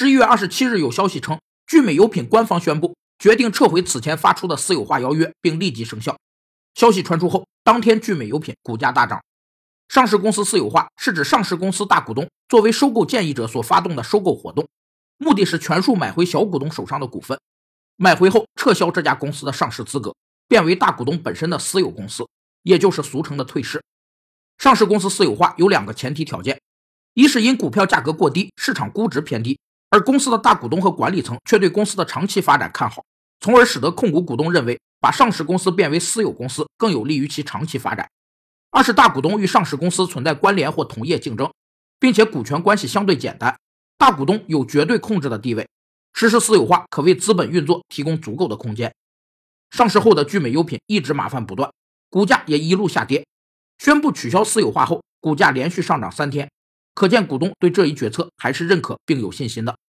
十一月二十七日有消息称，聚美优品官方宣布决定撤回此前发出的私有化邀约，并立即生效。消息传出后，当天聚美优品股价大涨。上市公司私有化是指上市公司大股东作为收购建议者所发动的收购活动，目的是全数买回小股东手上的股份，买回后撤销这家公司的上市资格，变为大股东本身的私有公司，也就是俗称的退市。上市公司私有化有两个前提条件：一是因股票价格过低，市场估值偏低，而公司的大股东和管理层却对公司的长期发展看好，从而使得控股股东认为把上市公司变为私有公司更有利于其长期发展。二是大股东与上市公司存在关联或同业竞争，并且股权关系相对简单，大股东有绝对控制的地位，实施私有化可为资本运作提供足够的空间。上市后的聚美优品一直麻烦不断，股价也一路下跌。宣布取消私有化后，股价连续上涨三天，可见股东对这一决策还是认可并有信心的。